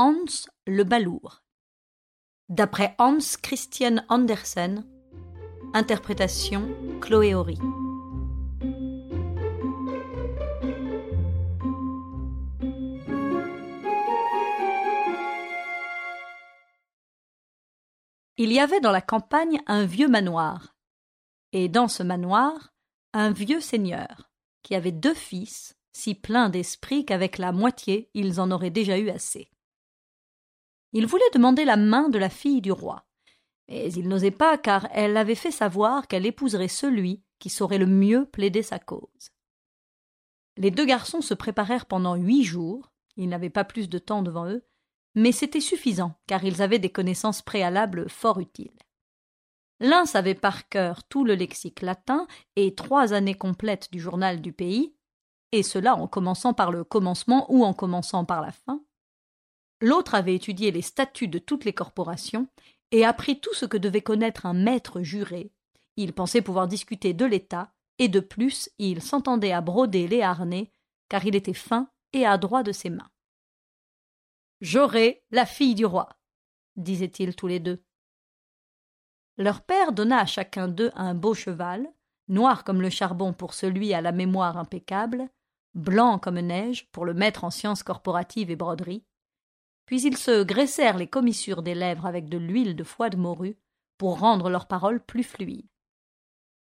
Hans le balourd. D'après Hans Christian Andersen, interprétation Chloé Horry. Il y avait dans la campagne un vieux manoir, et dans ce manoir un vieux seigneur, qui avait deux fils, si pleins d'esprit qu'avec la moitié ils en auraient déjà eu assez. Il voulait demander la main de la fille du roi, mais il n'osait pas car elle avait fait savoir qu'elle épouserait celui qui saurait le mieux plaider sa cause. Les deux garçons se préparèrent pendant huit jours, ils n'avaient pas plus de temps devant eux, mais c'était suffisant, car ils avaient des connaissances préalables fort utiles. L'un savait par cœur tout le lexique latin et trois années complètes du journal du pays, et cela en commençant par le commencement ou en commençant par la fin. L'autre avait étudié les statuts de toutes les corporations et appris tout ce que devait connaître un maître juré. Il pensait pouvoir discuter de l'État, et de plus il s'entendait à broder les harnais, car il était fin et adroit de ses mains. J'aurai la fille du roi, disaient-ils tous les deux. Leur père donna à chacun d'eux un beau cheval, noir comme le charbon pour celui à la mémoire impeccable, blanc comme neige pour le maître en sciences corporatives et broderies. Puis ils se graissèrent les commissures des lèvres avec de l'huile de foie de morue pour rendre leurs paroles plus fluides.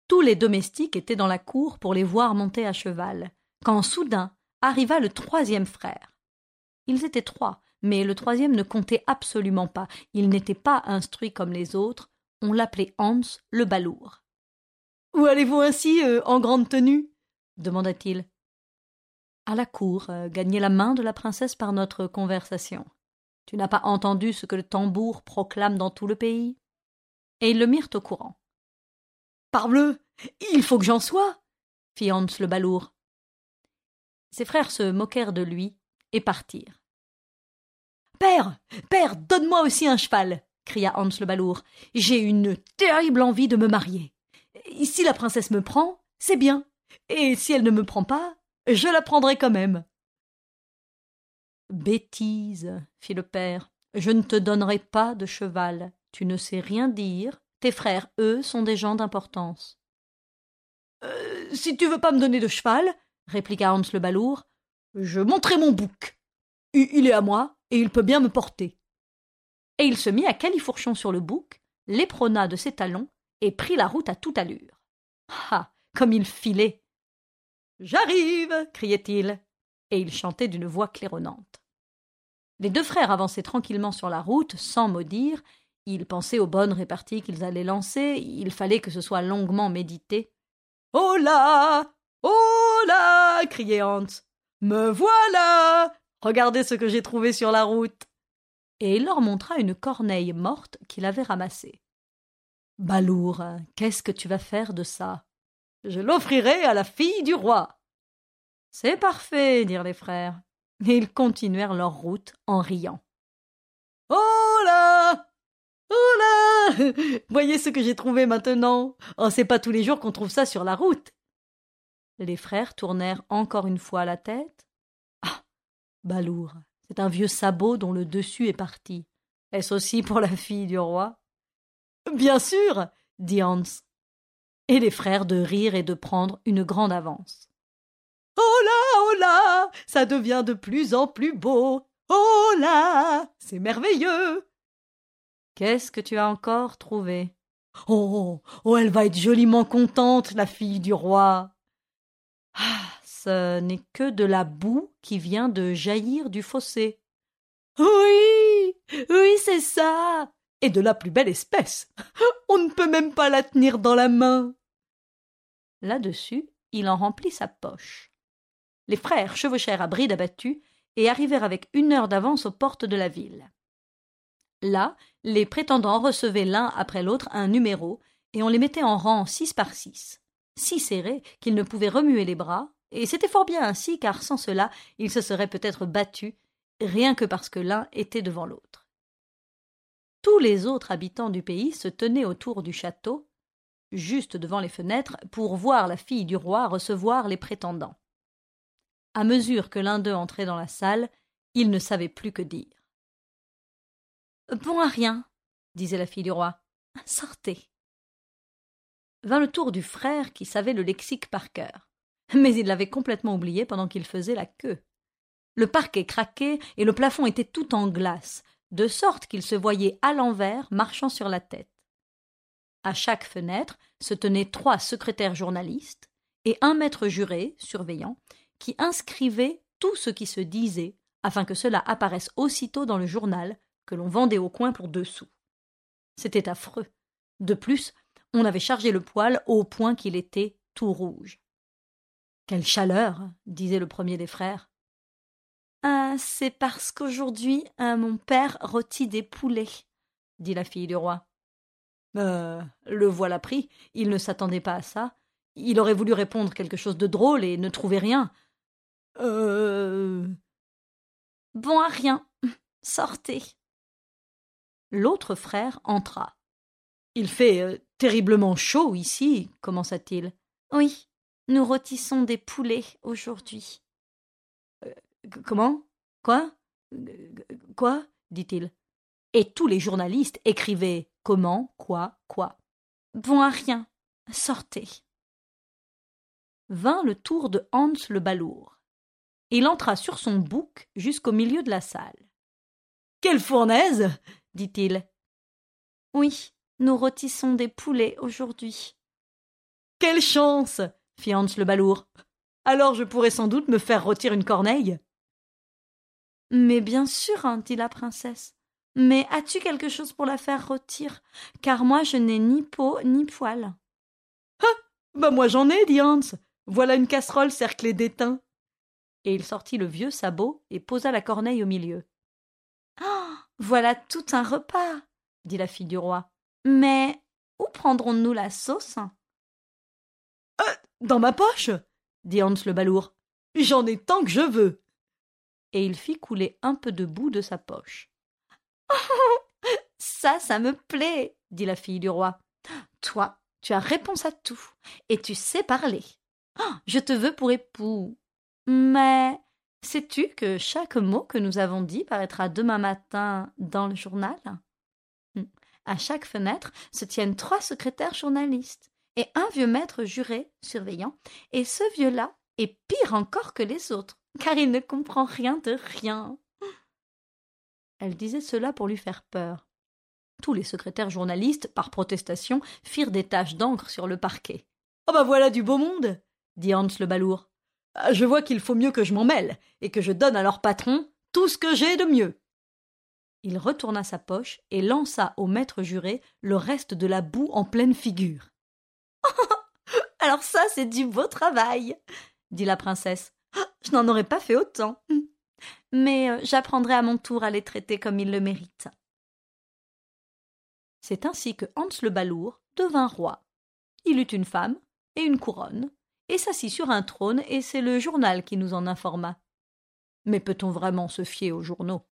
Tous les domestiques étaient dans la cour pour les voir monter à cheval, quand soudain arriva le troisième frère. Ils étaient trois, mais le troisième ne comptait absolument pas. Il n'était pas instruit comme les autres. On l'appelait Hans le balourd. Où allez-vous ainsi, euh, en grande tenue? demanda-t-il. À la cour, euh, gagner la main de la princesse par notre conversation. Tu n'as pas entendu ce que le tambour proclame dans tout le pays? Et ils le mirent au courant. Parbleu Il faut que j'en sois fit Hans le balourd. Ses frères se moquèrent de lui et partirent. Père Père, donne-moi aussi un cheval cria Hans le balourd. J'ai une terrible envie de me marier. Si la princesse me prend, c'est bien. Et si elle ne me prend pas, je la prendrai quand même. Bêtise, fit le père. Je ne te donnerai pas de cheval. Tu ne sais rien dire. Tes frères, eux, sont des gens d'importance. Euh, si tu veux pas me donner de cheval, répliqua Hans le balourd, je monterai mon bouc. Il est à moi, et il peut bien me porter. Et il se mit à califourchon sur le bouc, l'éprona de ses talons, et prit la route à toute allure. Ah. Comme il filait. J'arrive. criait-il. Et il chantait d'une voix claironnante. Les deux frères avançaient tranquillement sur la route, sans maudire. Ils pensaient aux bonnes réparties qu'ils allaient lancer. Il fallait que ce soit longuement médité. Oh là Oh là criait Hans. Me voilà Regardez ce que j'ai trouvé sur la route. Et il leur montra une corneille morte qu'il avait ramassée. Balour, qu'est-ce que tu vas faire de ça? Je l'offrirai à la fille du roi. C'est parfait, dirent les frères, et ils continuèrent leur route en riant. Oh là Oh là Voyez ce que j'ai trouvé maintenant. Oh, c'est pas tous les jours qu'on trouve ça sur la route. Les frères tournèrent encore une fois la tête, Balourd, c'est un vieux sabot dont le dessus est parti. Est-ce aussi pour la fille du roi? Bien sûr, dit Hans. Et les frères de rire et de prendre une grande avance. Oh là, oh là, ça devient de plus en plus beau. Oh là, c'est merveilleux. Qu'est-ce que tu as encore trouvé? Oh, oh, elle va être joliment contente, la fille du roi. Ah, ce n'est que de la boue qui vient de jaillir du fossé. Oui, oui, c'est ça. Et de la plus belle espèce. On ne peut même pas la tenir dans la main. Là-dessus, il en remplit sa poche. Les frères chevauchèrent à bride abattue et arrivèrent avec une heure d'avance aux portes de la ville. Là, les prétendants recevaient l'un après l'autre un numéro, et on les mettait en rang six par six, si serrés qu'ils ne pouvaient remuer les bras, et c'était fort bien ainsi, car sans cela, ils se seraient peut-être battus, rien que parce que l'un était devant l'autre. Tous les autres habitants du pays se tenaient autour du château, juste devant les fenêtres, pour voir la fille du roi recevoir les prétendants. À mesure que l'un d'eux entrait dans la salle, il ne savait plus que dire. Bon à rien, disait la fille du roi. Sortez. Vint le tour du frère qui savait le lexique par cœur. Mais il l'avait complètement oublié pendant qu'il faisait la queue. Le parquet craquait et le plafond était tout en glace, de sorte qu'il se voyait à l'envers marchant sur la tête. À chaque fenêtre se tenaient trois secrétaires journalistes et un maître juré, surveillant, qui inscrivait tout ce qui se disait afin que cela apparaisse aussitôt dans le journal que l'on vendait au coin pour deux sous. C'était affreux. De plus, on avait chargé le poêle au point qu'il était tout rouge. Quelle chaleur disait le premier des frères. Ah, c'est parce qu'aujourd'hui euh, mon père rôtit des poulets, dit la fille du roi. Euh, le voilà pris, il ne s'attendait pas à ça. Il aurait voulu répondre quelque chose de drôle et ne trouvait rien. Euh. Bon à rien. Sortez. L'autre frère entra. Il fait euh, terriblement chaud ici, commença-t-il. Oui, nous rôtissons des poulets aujourd'hui. Euh, comment? Quoi? Quoi? dit-il. Et tous les journalistes écrivaient comment, quoi, quoi. Bon à rien. Sortez. Vint le tour de Hans le balourd. Il entra sur son bouc jusqu'au milieu de la salle. Quelle fournaise dit-il. Oui, nous rôtissons des poulets aujourd'hui. Quelle chance fit Hans le balourd. Alors je pourrais sans doute me faire rôtir une corneille. Mais bien sûr, hein, dit la princesse. Mais as-tu quelque chose pour la faire rôtir? Car moi je n'ai ni peau ni poil. Ah Bah moi j'en ai, dit Hans. Voilà une casserole cerclée d'étain. Et il sortit le vieux sabot et posa la corneille au milieu. Oh Voilà tout un repas, dit la fille du roi. Mais où prendrons-nous la sauce? Euh, Dans ma poche, dit Hans le balourd. J'en ai tant que je veux. Et il fit couler un peu de boue de sa poche. ça, ça me plaît, dit la fille du roi. Toi, tu as réponse à tout, et tu sais parler. Je te veux pour époux. Mais sais-tu que chaque mot que nous avons dit paraîtra demain matin dans le journal? À chaque fenêtre se tiennent trois secrétaires journalistes et un vieux maître juré surveillant, et ce vieux-là est pire encore que les autres, car il ne comprend rien de rien. Elle disait cela pour lui faire peur. Tous les secrétaires journalistes, par protestation, firent des taches d'encre sur le parquet. Ah bah voilà du beau monde dit Hans le balourd. Je vois qu'il faut mieux que je m'en mêle, et que je donne à leur patron tout ce que j'ai de mieux. Il retourna sa poche et lança au maître juré le reste de la boue en pleine figure. Alors ça, c'est du beau travail, dit la princesse. Je n'en aurais pas fait autant. Mais euh, j'apprendrai à mon tour à les traiter comme ils le méritent. C'est ainsi que Hans le balourd devint roi. Il eut une femme et une couronne, et s'assit sur un trône, et c'est le journal qui nous en informa. Mais peut-on vraiment se fier aux journaux?